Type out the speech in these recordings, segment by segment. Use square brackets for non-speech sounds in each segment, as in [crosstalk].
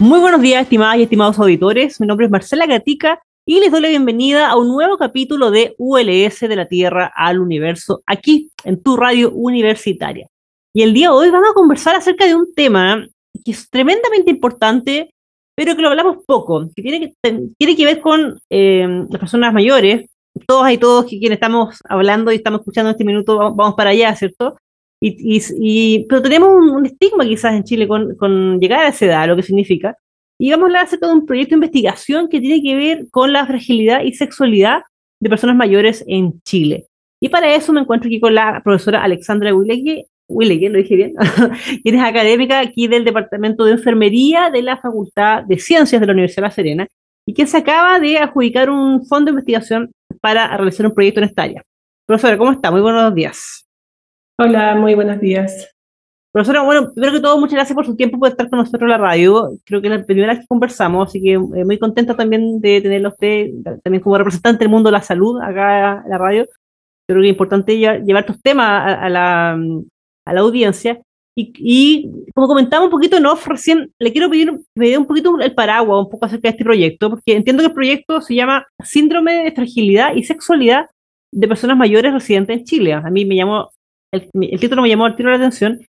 Muy buenos días, estimadas y estimados auditores. Mi nombre es Marcela Gatica y les doy la bienvenida a un nuevo capítulo de ULS de la Tierra al Universo, aquí en tu radio universitaria. Y el día de hoy vamos a conversar acerca de un tema que es tremendamente importante, pero que lo hablamos poco, que tiene que, tiene que ver con eh, las personas mayores, todos y todos que quienes estamos hablando y estamos escuchando en este minuto, vamos para allá, ¿cierto? Y, pero tenemos un, estigma quizás en Chile con, llegar a esa edad, lo que significa. Y vamos a hablar acerca de un proyecto de investigación que tiene que ver con la fragilidad y sexualidad de personas mayores en Chile. Y para eso me encuentro aquí con la profesora Alexandra Willegui, Willegui, lo dije bien, [laughs] quien es académica aquí del Departamento de Enfermería de la Facultad de Ciencias de la Universidad de La Serena, y que se acaba de adjudicar un fondo de investigación para realizar un proyecto en esta área. Profesora, ¿cómo está? Muy buenos días. Hola, muy buenos días. Profesora, bueno, primero que todo, muchas gracias por su tiempo, por estar con nosotros en la radio. Creo que es la primera vez que conversamos, así que eh, muy contenta también de tenerlo a usted, también como representante del mundo de la salud acá en la radio. Creo que es importante llevar, estos temas a, la, a la audiencia. Y, como comentamos un poquito en off, recién le quiero pedir que me dé un poquito el paraguas un poco acerca de este proyecto, porque entiendo que el proyecto se llama Síndrome de Fragilidad y Sexualidad de Personas Mayores Residentes en Chile. A mí me llamó el, título me llamó al tiro la atención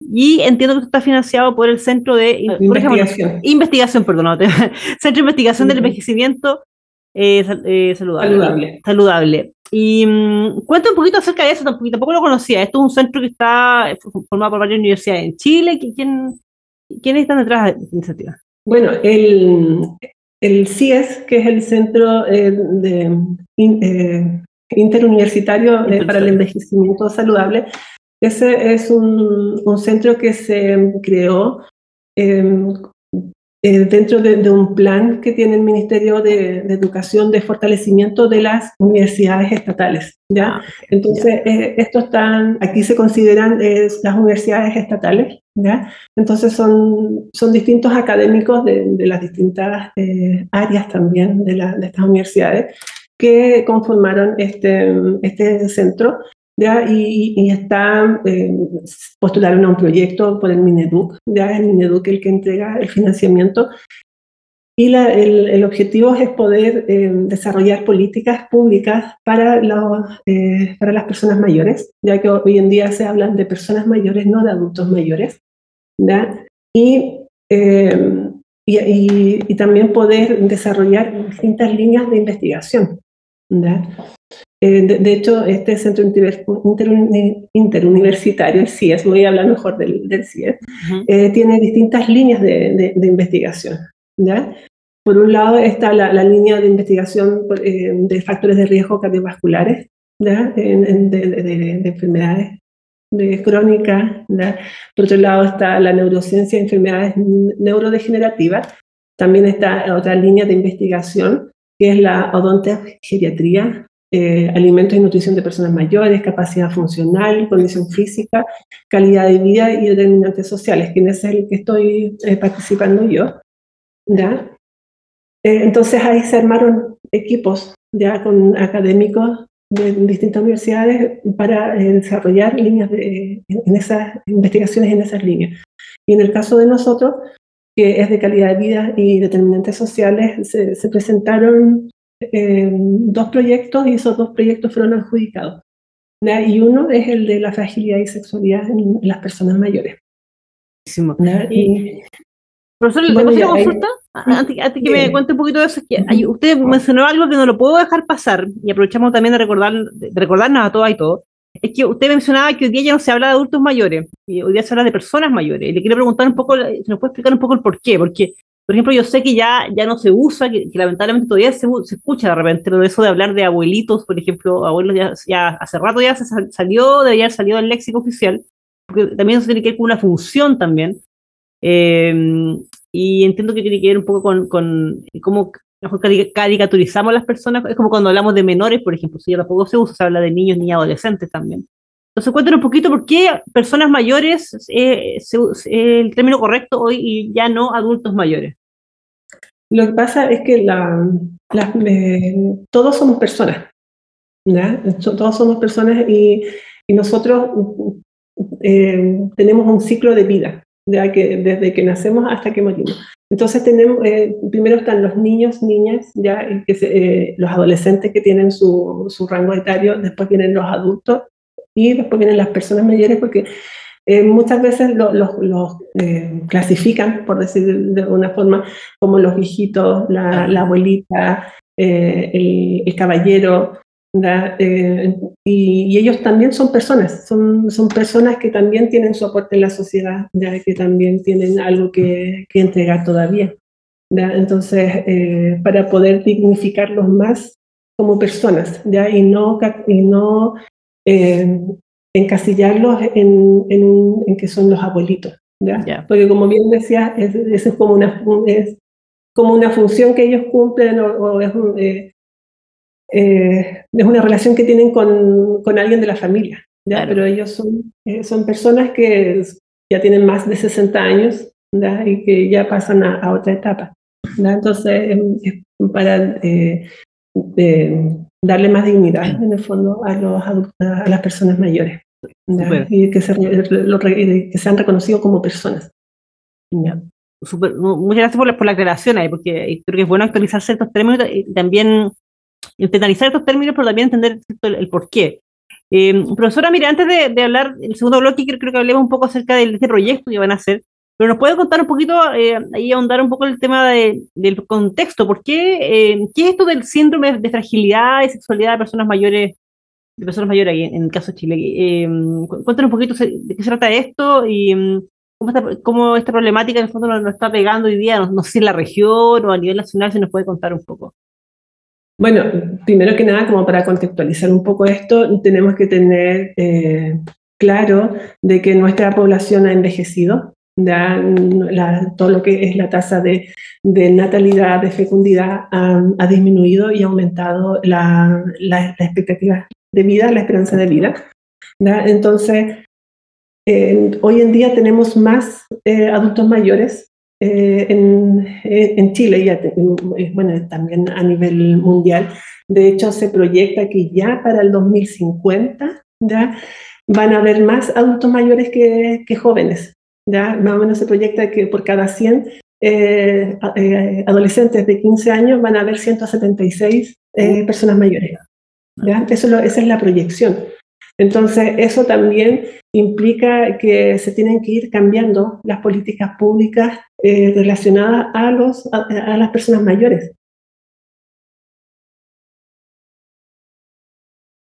y entiendo que está financiado por el Centro de Investigación. investigación, perdón, [laughs] Centro de Investigación del Envejecimiento eh, eh, saludable, saludable. Y um, cuenta un poquito acerca de eso, tampoco, lo conocía. Esto es un centro que está formado por varias universidades en Chile. ¿Quién, ¿Quiénes están detrás de esta iniciativa? Bueno, el, el CIES, que es el Centro eh, de interuniversitario eh, para el envejecimiento saludable. Ese es un, un centro que se creó em, eh, dentro de, un plan que tiene el Ministerio de, Educación de fortalecimiento de las universidades estatales. ¿ya? Ah, Entonces, eh, estos están, aquí se consideran las universidades estatales. ¿ya? Entonces, son, son distintos académicos de, de las distintas áreas también la, de estas universidades que conformaron este, este centro ¿ya? y, y está, eh, postularon a un proyecto por el Mineduc, ¿ya? el Mineduc el que entrega el financiamiento. Y la, el, el, objetivo es poder eh, desarrollar políticas públicas para, los, eh, para las personas mayores, ya que hoy en día se hablan de personas mayores, no de adultos mayores. ¿ya? Y eh, y, y, y, también poder desarrollar distintas líneas de investigación. Eh, de, hecho, este centro interuniversitario, el CIES, voy a hablar mejor del, del CIES, eh, tiene distintas líneas de, de, investigación. Por un lado está la, la línea de investigación eh, de factores de riesgo cardiovasculares, en, de, enfermedades crónicas. Por otro lado está la neurociencia de enfermedades neurodegenerativas. También está otra línea de investigación que es la odontogeriatría, eh, alimentos y nutrición de personas mayores, capacidad funcional, condición física, calidad de vida y determinantes sociales, que es el que estoy eh, participando yo. ¿ya? Eh, entonces ahí se armaron equipos ya con académicos de distintas universidades para desarrollar líneas de, en esas investigaciones en esas líneas. Y en el caso de nosotros, que es de calidad de vida y determinantes sociales, se, presentaron eh, dos proyectos y esos dos proyectos fueron adjudicados. Y uno es el de la fragilidad y sexualidad en, las personas mayores. Y, Profesor, ¿le bueno, una consulta? Antes, que me cuente un poquito de eso, que usted mencionó algo que no lo puedo dejar pasar, y aprovechamos también de, recordar, de recordarnos a todas y todos, es que usted mencionaba que hoy día ya no se habla de adultos mayores, y hoy día se habla de personas mayores. Y le quiero preguntar un poco, si nos puede explicar un poco el por qué, porque, por ejemplo, yo sé que ya, ya no se usa, que, lamentablemente todavía se, se, escucha de repente, pero eso de hablar de abuelitos, por ejemplo, abuelos ya, hace rato ya se salió, debería haber salido del léxico oficial, porque también eso tiene que ver con una función también. Eh, y entiendo que tiene que ver un poco con, con cómo caricaturizamos a las personas. Es como cuando hablamos de menores, por ejemplo, si ya tampoco se usa, se habla de niños, niñas, adolescentes también. Entonces, cuéntanos un poquito por qué personas mayores eh, es el término correcto hoy y ya no adultos mayores. Lo que pasa es que la, todos somos personas, Todos somos personas y, y nosotros eh, tenemos un ciclo de vida que desde que nacemos hasta que morimos. Entonces tenemos, eh, primero están los niños, niñas, ya que eh, los adolescentes que tienen su, su, rango etario, después vienen los adultos y después vienen las personas mayores porque eh, muchas veces los los clasifican, por decir de alguna forma, como los viejitos, la, la abuelita, el, el, caballero, eh, y, ellos también son personas, son, son personas que también tienen su aporte en la sociedad, ya que también tienen algo que, que entregar todavía. Entonces, eh, para poder dignificarlos más como personas, ¿ya? y no, y no eh, encasillarlos en, en, en, que son los abuelitos. ¿ya? Porque como bien decía, es, es, como una, es como una función que ellos cumplen o, o es un, eh, es una relación que tienen con, con alguien de la familia, ¿ya? pero ellos son, eh, son personas que ya tienen más de 60 años y que ya pasan a, otra etapa. Entonces, es para eh, darle más dignidad, en el fondo, a, los a las personas mayores y que, se, que sean reconocidos como personas. muchas gracias por la, por la aclaración ahí, porque creo que es bueno actualizarse estos términos y también internalizar estos términos, pero también entender el, por qué. Eh, profesora, mire, antes de, hablar el segundo bloque, creo, que hablemos un poco acerca de este proyecto que van a hacer, pero nos puede contar un poquito, eh, ahí ahondar un poco el tema del contexto, ¿por qué, eh, qué es esto del síndrome de fragilidad y sexualidad de personas mayores, de personas mayores ahí, en, el caso de Chile? Eh, cuéntanos un poquito de qué se trata esto y cómo esta, cómo esta problemática en el fondo nos, está pegando hoy día, no, no sé en la región o a nivel nacional, si nos puede contar un poco. Bueno, primero que nada, como para contextualizar un poco esto, tenemos que tener eh, claro de que nuestra población ha envejecido, ya todo lo que es la tasa de, natalidad, de fecundidad ha, disminuido y ha aumentado la, expectativa de vida, la esperanza de vida. Entonces, eh, hoy en día tenemos más eh, adultos mayores eh, en, eh, en, Chile y eh, bueno, también a nivel mundial. De hecho, se proyecta que ya para el 2050 ya van a haber más adultos mayores que, que jóvenes. Ya más o menos se proyecta que por cada 100 adolescentes de 15 años van a haber 176 personas mayores. ¿ya? Eso esa es la proyección. Entonces, eso también implica que se tienen que ir cambiando las políticas públicas eh, relacionadas a, los, a, las personas mayores.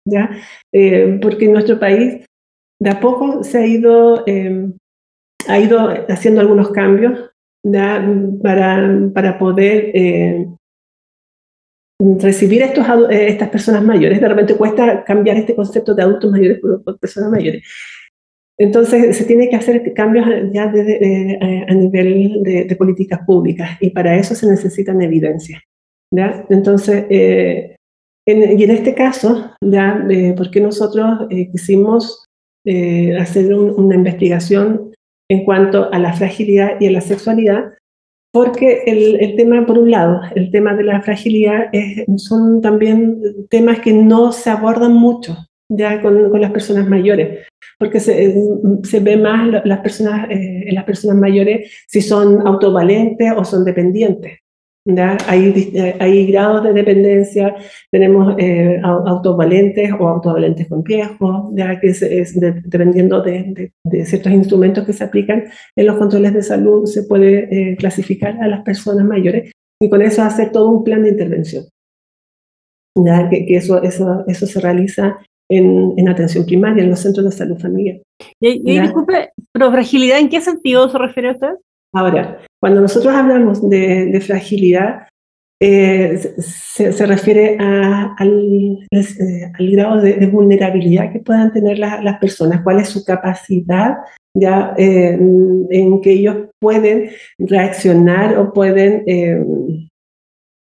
¿Ya? Eh, porque en nuestro país de a poco se ha ido, eh, ha ido haciendo algunos cambios Para, para poder recibir estos, eh, estas personas mayores. De repente cuesta cambiar este concepto de adultos mayores por, personas mayores. Entonces se tiene que hacer cambios ya eh, a nivel de, políticas públicas y para eso se necesitan evidencias. Entonces, eh, y en este caso, ya, porque nosotros quisimos hacer una investigación en cuanto a la fragilidad y a la sexualidad, porque el, tema, por un lado, el tema de la fragilidad es, son también temas que no se abordan mucho ya con, con las personas mayores, porque se, se ve más las personas, eh, las personas mayores si son autovalentes o son dependientes. Hay, hay grados de dependencia, tenemos eh, autovalentes o autovalentes con riesgo, ¿ya? que es, dependiendo de, ciertos instrumentos que se aplican en los controles de salud, se puede eh, clasificar a las personas mayores y con eso hacer todo un plan de intervención. ¿ya? Que, eso, eso, eso se realiza en, en, atención primaria, en los centros de salud familiar. Y, disculpe, pero fragilidad, ¿en qué sentido se refiere usted? Ahora, cuando nosotros hablamos de, fragilidad, eh, se, refiere eh, al, grado de, vulnerabilidad que puedan tener las personas, cuál es su capacidad ya eh, en que ellos pueden reaccionar o pueden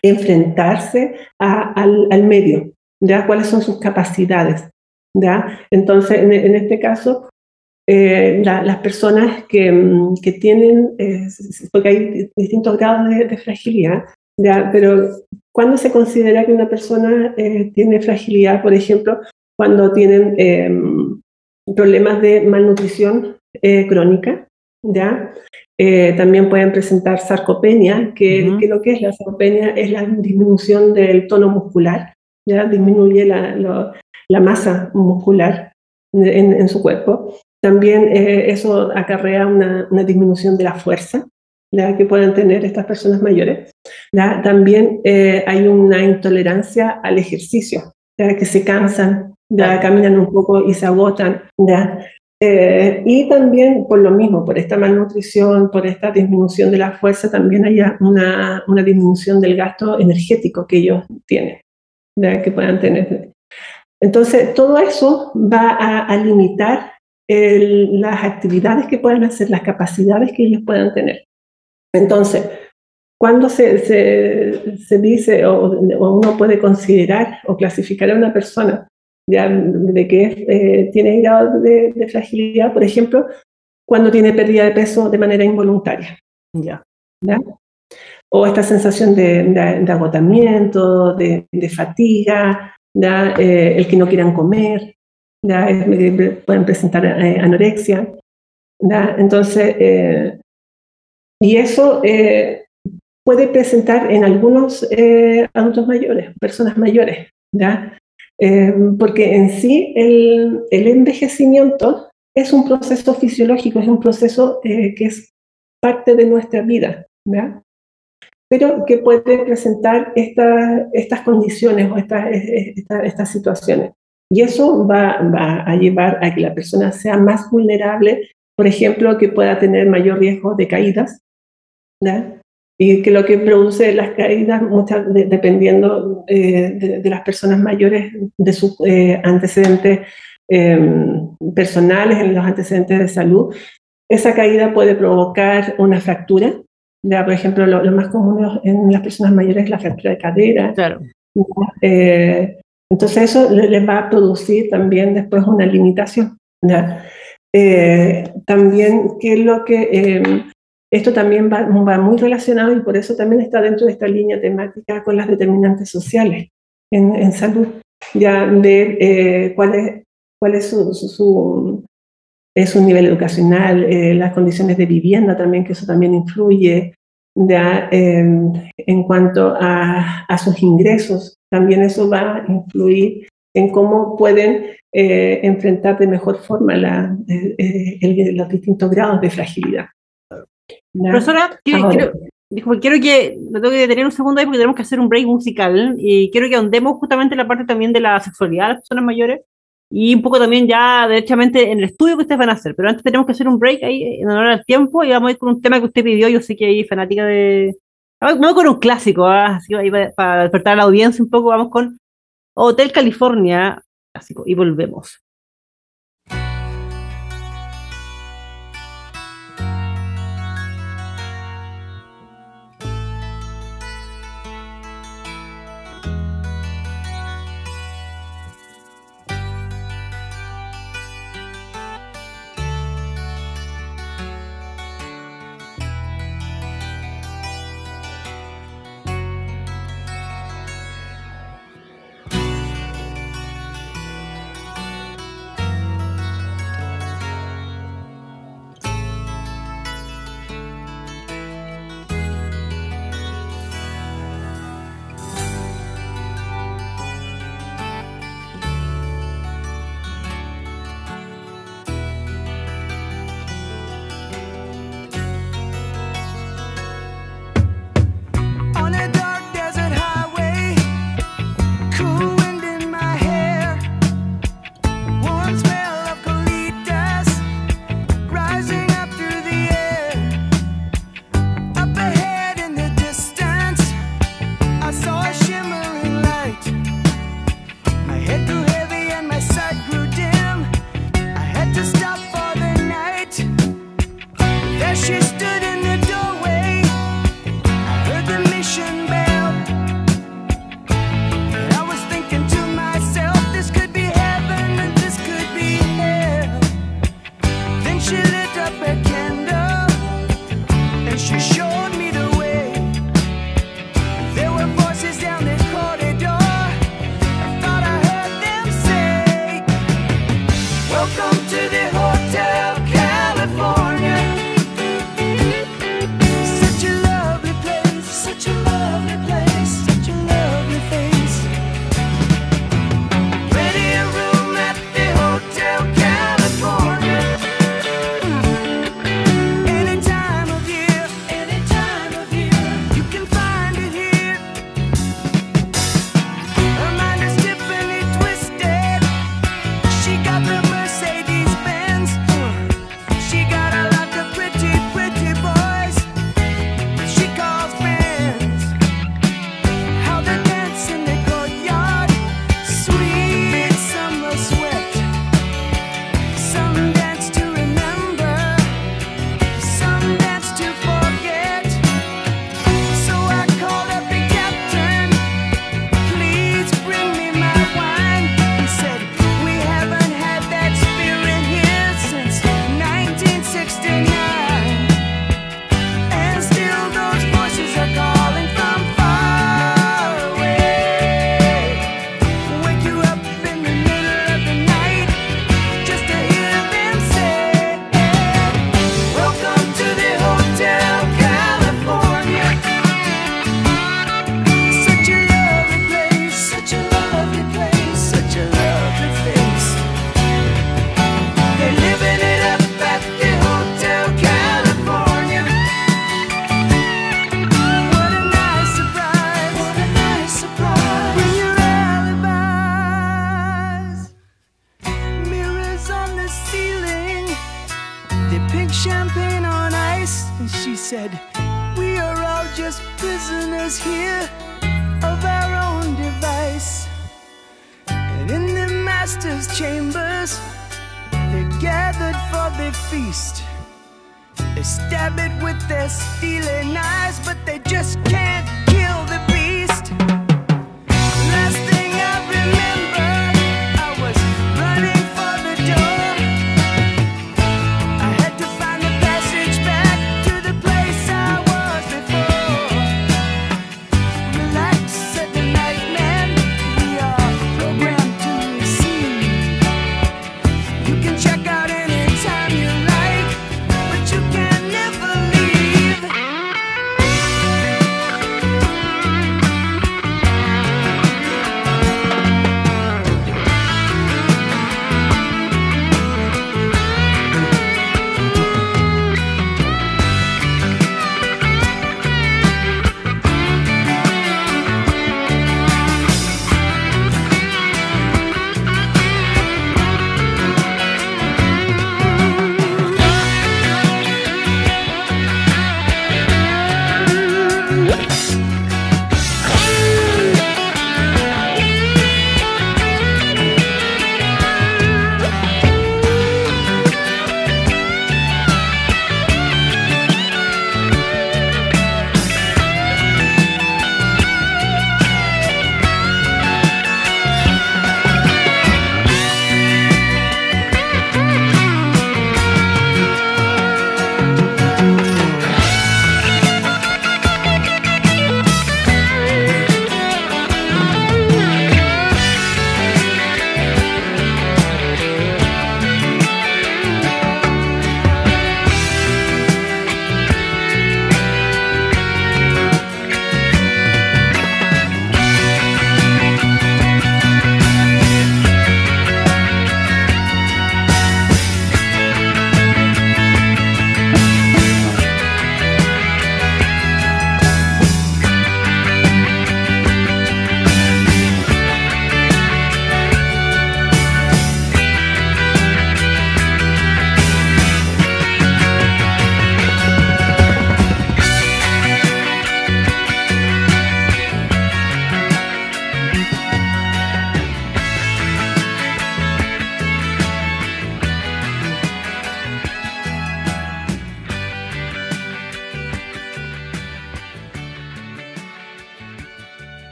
enfrentarse al, medio, ya cuáles son sus capacidades. ¿ya? Entonces, en, en este caso, eh, las personas que, mm, que tienen, eh, porque hay distintos grados de, fragilidad, ¿ya? pero ¿cuándo se considera que una persona eh, tiene fragilidad? Por ejemplo, cuando tienen em, problemas de malnutrición crónica, ¿ya? también pueden presentar sarcopenia, que, que, lo que es la sarcopenia es la disminución del tono muscular, ¿ya? disminuye la, la masa muscular en, en, su cuerpo. También eh, eso acarrea una, disminución de la fuerza que pueden tener estas personas mayores. También eh, hay una intolerancia al ejercicio, que se cansan, caminan un poco y se agotan. Eh, y también por lo mismo, por esta malnutrición, por esta disminución de la fuerza, también hay una, una disminución del gasto energético que ellos tienen, que puedan tener. Entonces, todo eso va a, a limitar las actividades que puedan hacer, las capacidades que ellos puedan tener. Entonces, cuando se, se, dice o, uno puede considerar o clasificar a una persona ya de que eh, tiene grado de, fragilidad, por ejemplo, cuando tiene pérdida de peso de manera involuntaria. Ya. O esta sensación de, agotamiento, de, fatiga, eh, el que no quieran comer, pueden presentar eh, anorexia. Entonces, eh, y eso eh, puede presentar en algunos adultos mayores, personas mayores, porque en sí el, el, envejecimiento es un proceso fisiológico, es un proceso que es parte de nuestra vida, pero que puede presentar estas condiciones o estas, estas situaciones. Y eso va, a llevar a que la persona sea más vulnerable, por ejemplo, que pueda tener mayor riesgo de caídas, y que lo que produce las caídas, muchas, dependiendo eh, de, las personas mayores, de sus eh, antecedentes em, personales, en los antecedentes de salud, esa caída puede provocar una fractura. Ya, por ejemplo, lo, más común en las personas mayores es la fractura de cadera. Claro. Eh, entonces eso les va a producir también después una limitación. Eh, también, que es lo que em, esto también va, muy relacionado y por eso también está dentro de esta línea temática con las determinantes sociales en, salud, ya de eh, cuál es, cuál es su, su, es su nivel educacional, eh, las condiciones de vivienda también, que eso también influye, ya, em, en cuanto a, a, sus ingresos, también eso va a influir en cómo pueden eh, enfrentar de mejor forma la, eh, eh, los distintos grados de fragilidad. Profesora, quiero, quiero, que, me tengo que detener un segundo ahí porque tenemos que hacer un break musical y quiero que ahondemos justamente la parte también de la sexualidad de las personas mayores y un poco también ya derechamente en el estudio que ustedes van a hacer. Pero antes tenemos que hacer un break ahí en honor al tiempo y vamos a ir con un tema que usted pidió. Yo sé que hay fanática de, Vamos con un clásico, ¿ah? así para despertar a la audiencia un poco, vamos con Hotel California, clásico, y volvemos.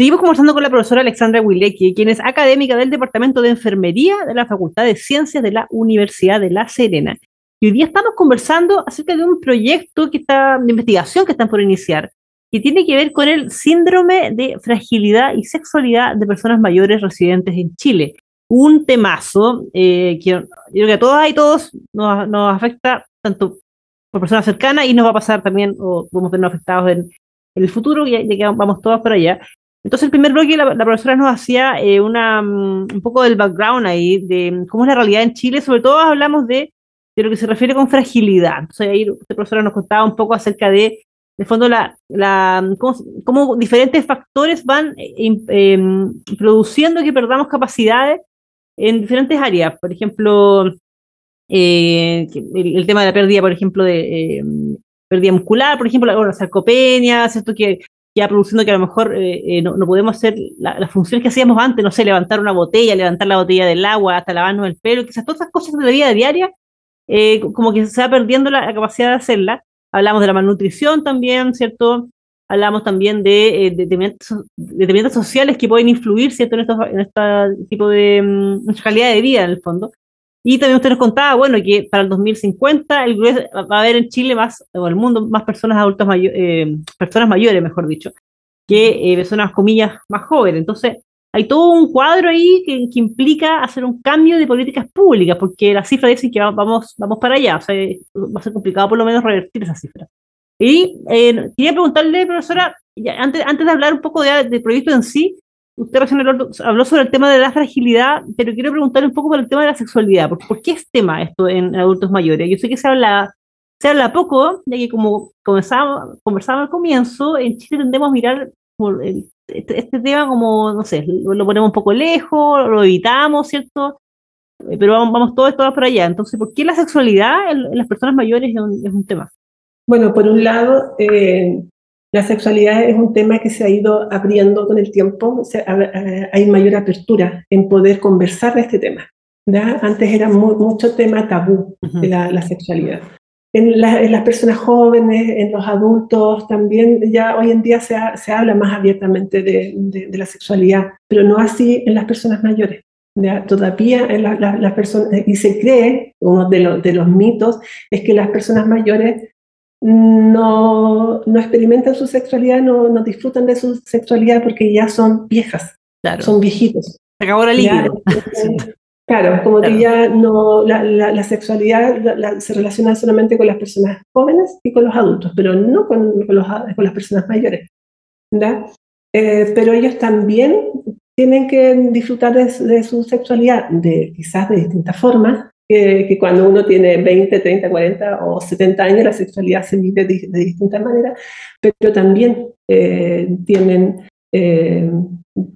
Seguimos conversando con la profesora Alexandra Wilecki, quien es académica del Departamento de Enfermería de la Facultad de Ciencias de la Universidad de La Serena. Y hoy día estamos conversando acerca de un proyecto que está, de investigación que están por iniciar, que tiene que ver con el síndrome de fragilidad y sexualidad de personas mayores residentes en Chile. Un temazo eh, que yo creo que a todas y todos nos, nos afecta tanto por personas cercanas y nos va a pasar también, o a vernos afectados en, en el futuro, ya, ya que vamos todos para allá. Entonces, el primer bloque, la, profesora nos hacía eh, una, um, un poco del background ahí, de cómo es la realidad en Chile. Sobre todo hablamos de, de lo que se refiere con fragilidad. Entonces, ahí la profesora nos contaba un poco acerca de, de fondo, la, la, cómo, cómo diferentes factores van eh, eh, produciendo que perdamos capacidades en diferentes áreas. Por ejemplo, el, el, tema de la pérdida, por ejemplo, de pérdida muscular, por ejemplo, la, la sarcopenia, ¿cierto? Que ya produciendo que a lo mejor eh, eh, no, no, podemos hacer las la funciones que hacíamos antes, no sé, levantar una botella, levantar la botella del agua, hasta lavarnos el pelo, quizás todas esas cosas de la vida diaria, eh, como que se va perdiendo la, capacidad de hacerla. Hablamos de la malnutrición también, ¿cierto? Hablamos también de determinantes sociales que pueden influir, ¿cierto?, en, estos, en este tipo de um, calidad de vida, en el fondo. Y también usted nos contaba, bueno, que para el 2050 el va a haber en Chile más, o el mundo, más personas adultas mayores, eh, personas mayores, mejor dicho, que eh, personas, comillas, más jóvenes. Entonces, hay todo un cuadro ahí que, que, implica hacer un cambio de políticas públicas, porque las cifras dicen que vamos, vamos para allá, o sea, va a ser complicado por lo menos revertir esas cifras. Y eh, quería preguntarle, profesora, antes, antes de hablar un poco del de proyecto en sí, usted recién habló sobre el tema de la fragilidad, pero quiero preguntarle un poco por el tema de la sexualidad. ¿Por, por qué es tema esto en adultos mayores? Yo sé que se habla, se habla poco, ya que como conversábamos, conversábamos al comienzo, en Chile tendemos a mirar este, este, tema como, no sé, lo ponemos un poco lejos, lo evitamos, ¿cierto? Eh, pero vamos, vamos todos, todos para allá. Entonces, ¿por qué la sexualidad en, las personas mayores es un, es un, tema? Bueno, por un lado, eh, la sexualidad es un tema que se ha ido abriendo con el tiempo, se, hay mayor apertura en poder conversar de este tema. Antes era mucho tema tabú de la, la sexualidad. En, en, las personas jóvenes, en los adultos, también ya hoy en día se, se habla más abiertamente de, de, de, la sexualidad, pero no así en las personas mayores. ¿ya? Todavía en la, la, las personas, y se cree, uno de, lo, de los mitos, es que las personas mayores no, no experimentan su sexualidad, no, no disfrutan de su sexualidad porque ya son viejas, claro. son viejitos. Se acabó la líquido. [laughs] Claro, como claro. que ya no, la, la, la sexualidad la, se relaciona solamente con las personas jóvenes y con los adultos, pero no con, con, los, con las personas mayores. Eh, pero ellos también tienen que disfrutar de, de, su sexualidad, de, quizás de distintas formas, que, cuando uno tiene 20, 30, 40 o 70 años, la sexualidad se vive de, de distintas maneras, pero también eh, tienen, eh,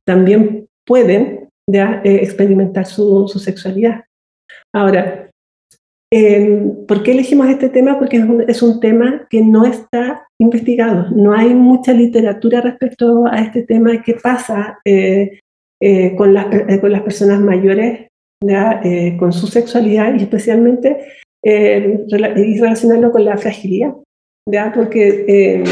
también pueden de eh, experimentar su, sexualidad. Ahora, eh, ¿por qué elegimos este tema? Porque es un, tema que no está investigado, no hay mucha literatura respecto a este tema. ¿Qué pasa con las personas mayores, con su sexualidad y especialmente y relacionarlo con la fragilidad? ¿ya? Porque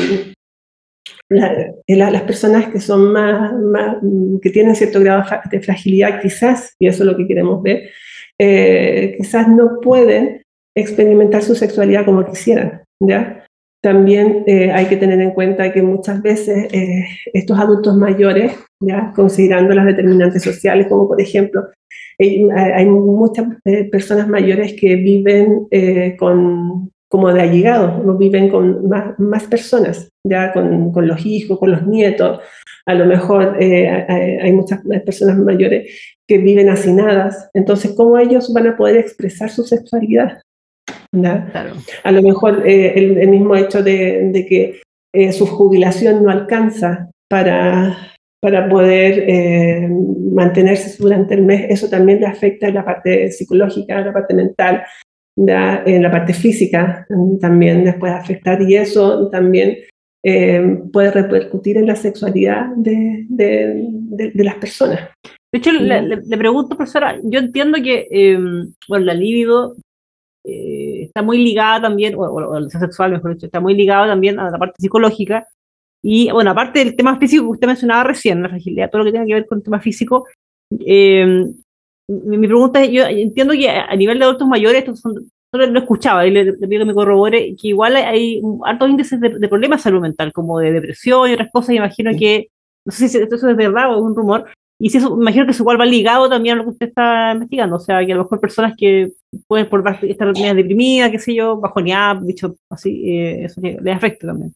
la, la, las personas que son más, más, que tienen cierto grado de fragilidad, quizás, y eso es lo que queremos ver, eh, quizás no pueden experimentar su sexualidad como quisieran, ¿ya? También eh, hay que tener en cuenta que muchas veces eh, estos adultos mayores, ¿ya? considerando las determinantes sociales, como por ejemplo, hay, muchas eh, personas mayores que viven con, como de allegados, no viven con más, personas, ya con, con, los hijos, con los nietos. A lo mejor hay muchas personas mayores que viven hacinadas. Entonces, ¿cómo ellos van a poder expresar su sexualidad? Claro. A lo mejor eh, el, el, mismo hecho de, de que eh, su jubilación no alcanza para, para poder eh, mantenerse durante el mes, eso también le afecta en la parte psicológica, la parte mental, ¿ya? en la parte física también les puede afectar y eso también eh, puede repercutir en la sexualidad de, de, de, de las personas. De hecho, le, le, le, pregunto, profesora, yo entiendo que, eh, bueno, la libido está muy ligada también, o, o, el sexual, mejor dicho, está muy ligado también a la parte psicológica. Y bueno, aparte del tema físico que usted mencionaba recién, la fragilidad, todo lo que tenga que ver con el tema físico, eh, mi, mi, pregunta es, yo entiendo que a nivel de adultos mayores, esto son, solo lo escuchaba y le, le, pido que me corrobore, que igual hay, hay altos índices de, de, problemas de salud mental, como de depresión y otras cosas, imagino que, no sé si esto es verdad o es un rumor, y si eso, imagino que eso igual va ligado también a lo que usted está investigando, o sea, que a lo mejor personas que pueden por estar deprimidas, qué sé yo, bajoneadas, dicho así, eh, eso les afecta también.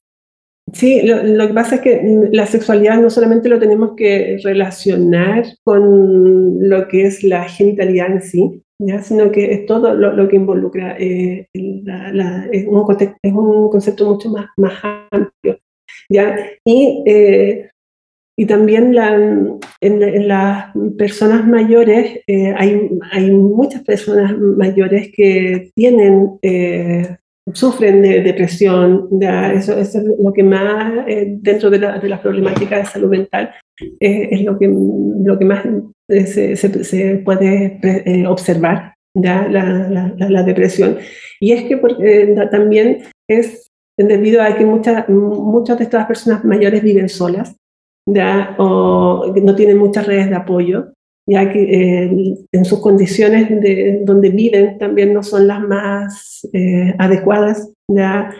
Sí, lo, lo, que pasa es que la sexualidad no solamente lo tenemos que relacionar con lo que es la genitalidad en sí, ¿ya? sino que es todo lo, lo que involucra, eh, la, la, es, un concepto, es, un concepto, mucho más, más amplio. ¿ya? Y, eh, y también la, en, en, las personas mayores, eh, hay, hay muchas personas mayores que tienen eh, sufren de depresión, eso, eso, es lo que más, eh, dentro de la, de la, problemática de salud mental, eh, es lo que, lo que más eh, se, se, se, puede eh, observar, ya, la, la, depresión. Y es que porque, también es debido a que muchas, muchas de estas personas mayores viven solas, ya, o no tienen muchas redes de apoyo, ya que eh, en sus condiciones de donde viven también no son las más eh, adecuadas, ya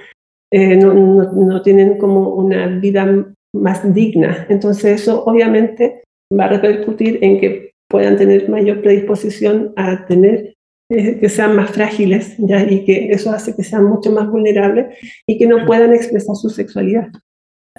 eh, no, no, no, tienen como una vida más digna. Entonces eso obviamente va a repercutir en que puedan tener mayor predisposición a tener eh, que sean más frágiles ya y que eso hace que sean mucho más vulnerables y que no puedan expresar su sexualidad.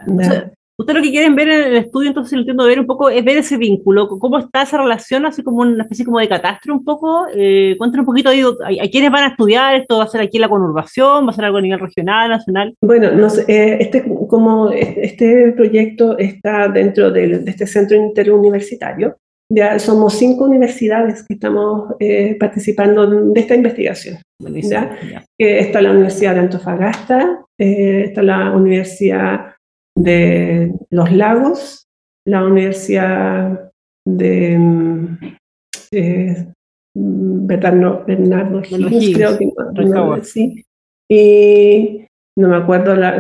¿ya? Ustedes lo que quieren ver en el estudio, entonces lo entiendo ver un poco, es ver ese vínculo, cómo está esa relación, así como una especie como de catástrofe un poco. Eh, cuéntanos un poquito ahí, a, a, quiénes van a estudiar, esto va a ser aquí en la conurbación, va a ser algo a nivel regional, nacional. Bueno, eh, este, como este proyecto está dentro de, de este centro interuniversitario, Ya somos cinco universidades que estamos eh, participando de esta investigación. ¿ya? Eh, está la Universidad de Antofagasta, eh, está la Universidad de Los Lagos, la Universidad de mm, eh, Bernardo, Bernardo Higgins, creo que no, sí. Y no me acuerdo, la,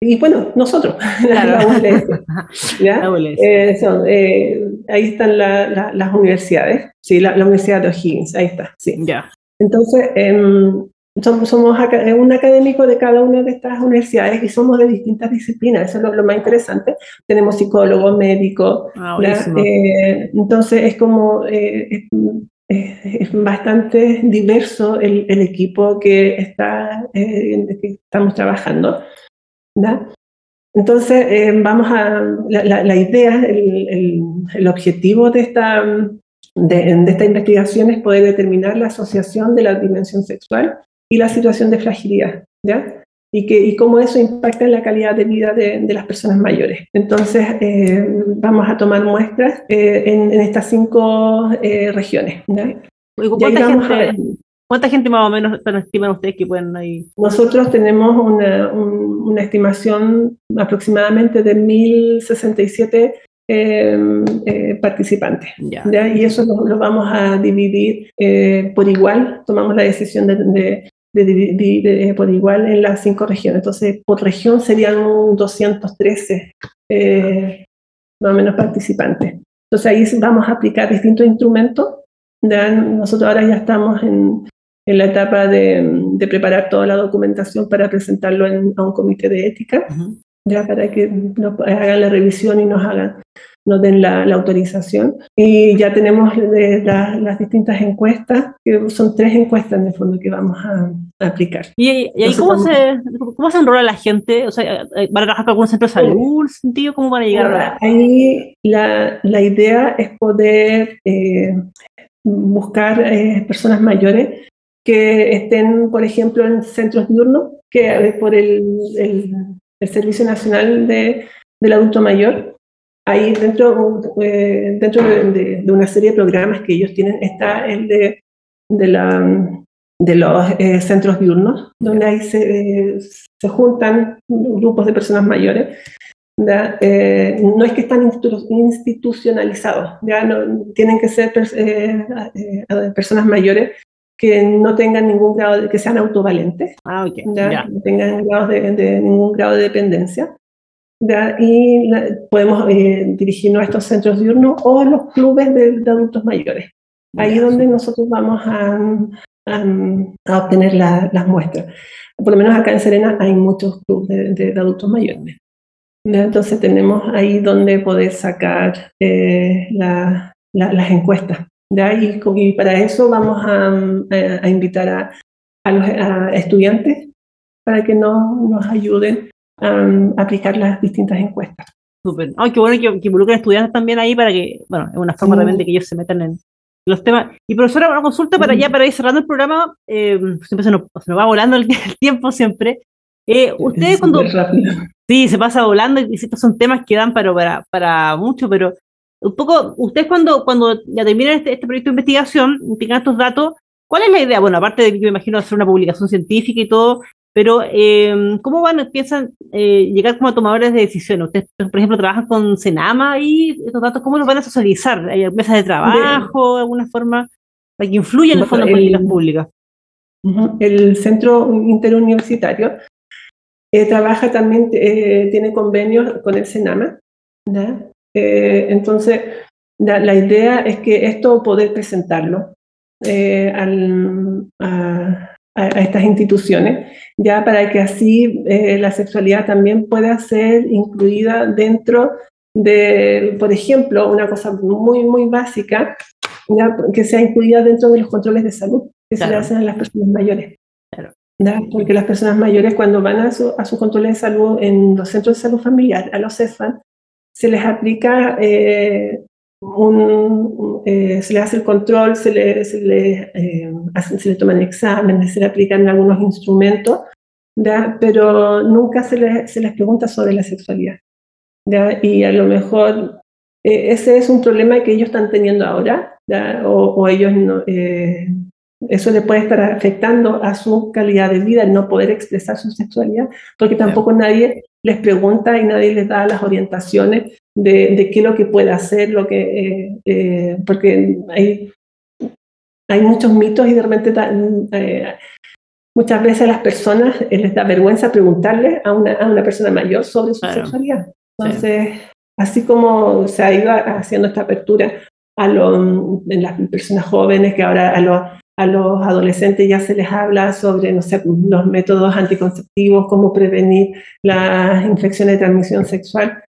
y bueno, nosotros, [laughs] la, ULS, [laughs] ¿ya? Eh, son, eh, ahí están las universidades, sí, la, Universidad de O'Higgins, ahí está, sí. Ya. Entonces, em, somos, somos un académico de cada una de estas universidades y somos de distintas disciplinas, eso es lo, más interesante. Tenemos psicólogos, médicos, Ah, eh, entonces es como, eh, es, es bastante diverso el, el equipo que, está, eh, que estamos trabajando. ¿ya? Entonces, eh, vamos a, la, la, la idea, el, el, el, objetivo de esta, de, de, esta investigación es poder determinar la asociación de la dimensión sexual y la situación de fragilidad, ¿ya? Y, que, y cómo eso impacta en la calidad de vida de, de las personas mayores. Entonces, eh, vamos a tomar muestras eh, en, en, estas cinco eh, regiones. ¿ya? ¿Cuánta gente, ¿Cuánta gente más o menos estiman ustedes que pueden ahí? Nosotros tenemos una, un, una estimación aproximadamente de 1.067 eh, eh, participantes. Ya. ¿ya? Y eso lo, lo, vamos a dividir eh, por igual. Tomamos la decisión de, de, de dividir eh, por igual en las cinco regiones. Entonces, por región serían 213 eh, más o menos participantes. Entonces, ahí vamos a aplicar distintos instrumentos. ¿ya? Nosotros ahora ya estamos en, en la etapa de, de, preparar toda la documentación para presentarlo en, a un comité de ética. Uh -huh ya para que nos hagan la revisión y nos hagan nos den la, la autorización. Y ya tenemos de, la, las distintas encuestas, que son tres encuestas en el fondo que vamos a, a aplicar. ¿Y, y ahí cómo, se, cómo se enrola la gente? O sea, ¿Van a trabajar con algún centro de salud? ¿Sentido? ¿Cómo van a llegar a Ahí la, la idea es poder eh, buscar eh, personas mayores que estén, por ejemplo, en centros diurnos, que por el, el el Servicio Nacional de, del Adulto Mayor. Ahí dentro, eh, dentro de, de, de, una serie de programas que ellos tienen está el de, de, la, los eh, centros diurnos, donde ahí se, eh, se, juntan grupos de personas mayores. Eh, no es que están institucionalizados, ya no, tienen que ser pers personas mayores que no tengan ningún grado de, que sean autovalentes, ah, okay. ¿ya? Yeah. no tengan grado de, de, ningún grado de dependencia. ¿Ya? Y la, podemos eh, dirigirnos a estos centros diurnos o los clubes de, de adultos mayores. Ahí es donde nosotros vamos a, a, a obtener la, las muestras. Por lo menos acá en Serena hay muchos clubes de, de adultos mayores. ¿ya? Entonces tenemos ahí donde poder sacar eh, la, la, las encuestas. ¿ya? Y, y, para eso vamos a, a, a invitar a, a, los a estudiantes para que no, nos ayuden a, aplicar las distintas encuestas. Súper. Ay, qué bueno que, que involucren estudiantes también ahí para que, bueno, es una forma sí. también de que ellos se metan en los temas. Y profesora, una consulta para ya, para ir cerrando el programa, eh, siempre se nos, se nos va volando el, [laughs] el tiempo siempre. Eh, ustedes cuando... Sí, se pasa volando y estos son temas que dan para, para, para mucho, pero un poco, ustedes cuando, cuando ya terminan este, este proyecto de investigación, tengan estos datos, ¿cuál es la idea? Bueno, aparte de que me imagino hacer una publicación científica y todo, pero eh, ¿cómo van, piensan eh, llegar como tomadores de decisiones? Ustedes, por ejemplo, trabajan con Senama y estos datos, ¿cómo los van a socializar? ¿Hay mesas de trabajo, de alguna forma, para que influya en el fondo en políticas públicas? El Centro Interuniversitario eh, trabaja también, eh, tiene convenios con el Senama. Eh, entonces, la, la, idea es que esto poder presentarlo eh, al, a, a, estas instituciones, ya para que así eh, la sexualidad también pueda ser incluida dentro de, por ejemplo, una cosa muy, muy básica, ya, que sea incluida dentro de los controles de salud que claro. se le hacen a las personas mayores. Claro. ¿ya? Porque las personas mayores cuando van a su, a su control de salud en los centros de salud familiar, a los CEFAN, se les aplica eh, un, eh, se les hace el control, se le, se le, eh, hacen, se le toman exámenes, se le aplican algunos instrumentos, ¿ya? pero nunca se, le, se les pregunta sobre la sexualidad. ¿ya? Y a lo mejor eh, ese es un problema que ellos están teniendo ahora, O, ellos no, eh, eso le puede estar afectando a su calidad de vida, el no poder expresar su sexualidad, porque tampoco nadie les pregunta y nadie les da las orientaciones de, qué es lo que puede hacer, lo que, eh, porque hay, hay muchos mitos y de repente muchas veces a las personas les da vergüenza preguntarle a una, a una persona mayor sobre su sexualidad. Entonces, así como se ha ido haciendo esta apertura a las personas jóvenes, que ahora a los, a los adolescentes ya se les habla sobre, no sé, los métodos anticonceptivos, cómo prevenir las infecciones de transmisión sexual,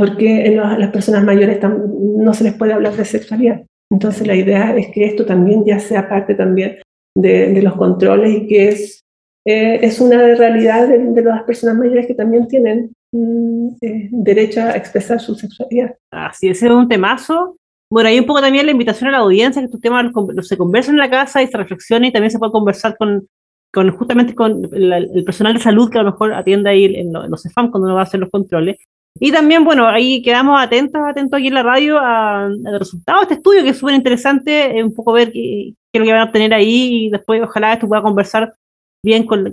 porque en las personas mayores no se les puede hablar de sexualidad. Entonces la idea es que esto también ya sea parte también de, los controles y que es, eh, es una realidad de, de, las personas mayores que también tienen mm, eh, derecho a expresar su sexualidad. Así es, es un temazo. Bueno, hay un poco también la invitación a la audiencia, que estos temas los, se conversan en la casa y se reflexiona y también se puede conversar con, con justamente con el personal de salud que a lo mejor atiende ahí en, los CEFAM cuando uno va a hacer los controles. Y también, bueno, ahí quedamos atentos, atentos aquí en la radio al resultado de este estudio, que es súper interesante, un poco ver qué, qué es lo que van a obtener ahí y después ojalá esto pueda conversar bien con,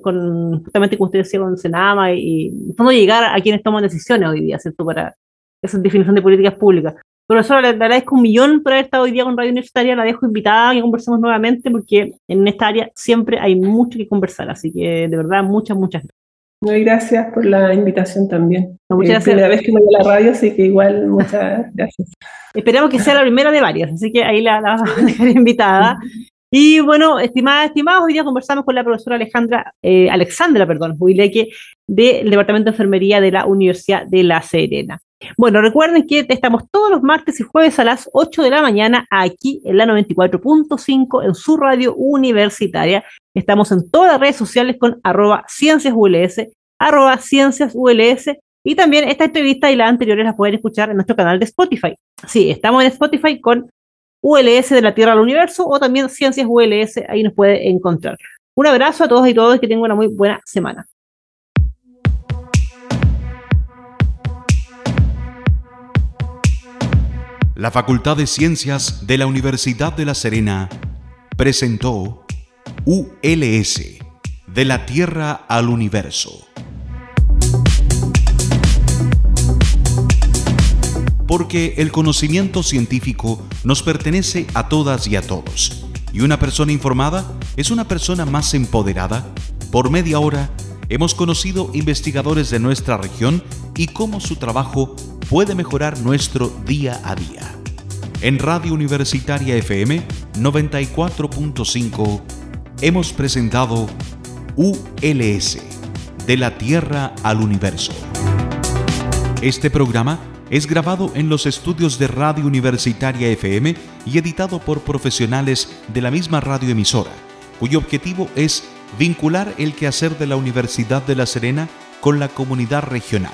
justamente con ustedes, con Senama y, y llegar a quienes toman decisiones hoy día, ¿cierto? Para esa definición de políticas públicas. Profesora, le, agradezco un millón por haber estado hoy día con Radio Universitaria, la dejo invitada que conversemos nuevamente porque en esta área siempre hay mucho que conversar, así que de verdad muchas, muchas gracias. Muy gracias por la invitación también. muchas gracias. primera vez que me voy a la radio, así que igual muchas gracias. Esperamos que sea la primera de varias, así que ahí la, la vamos a dejar invitada. Y bueno, estimadas, estimados, hoy día conversamos con la profesora Alejandra, eh, Alexandra, perdón, Huileque, del Departamento de Enfermería de la Universidad de La Serena. Bueno, recuerden que estamos todos los martes y jueves a las 8 de la mañana aquí en la 94.5 en su radio universitaria. Estamos en todas las redes sociales con arroba cienciasuls, arroba cienciasuls y también esta entrevista y las anteriores las pueden escuchar en nuestro canal de Spotify. Sí, estamos en Spotify con ULS de la Tierra al Universo o también Ciencias ULS, ahí nos puede encontrar. Un abrazo a todos y todas y que tengan una muy buena semana. La Facultad de Ciencias de la Universidad de La Serena presentó ULS de la Tierra al Universo. porque el conocimiento científico nos pertenece a todas y a todos. Y una persona informada es una persona más empoderada. Por media hora hemos conocido investigadores de nuestra región y cómo su trabajo puede mejorar nuestro día a día. En Radio Universitaria FM 94.5 hemos presentado ULS, de la Tierra al Universo. Este programa es grabado en los estudios de Radio Universitaria FM y editado por profesionales de la misma radioemisora, cuyo objetivo es vincular el quehacer de la Universidad de La Serena con la comunidad regional,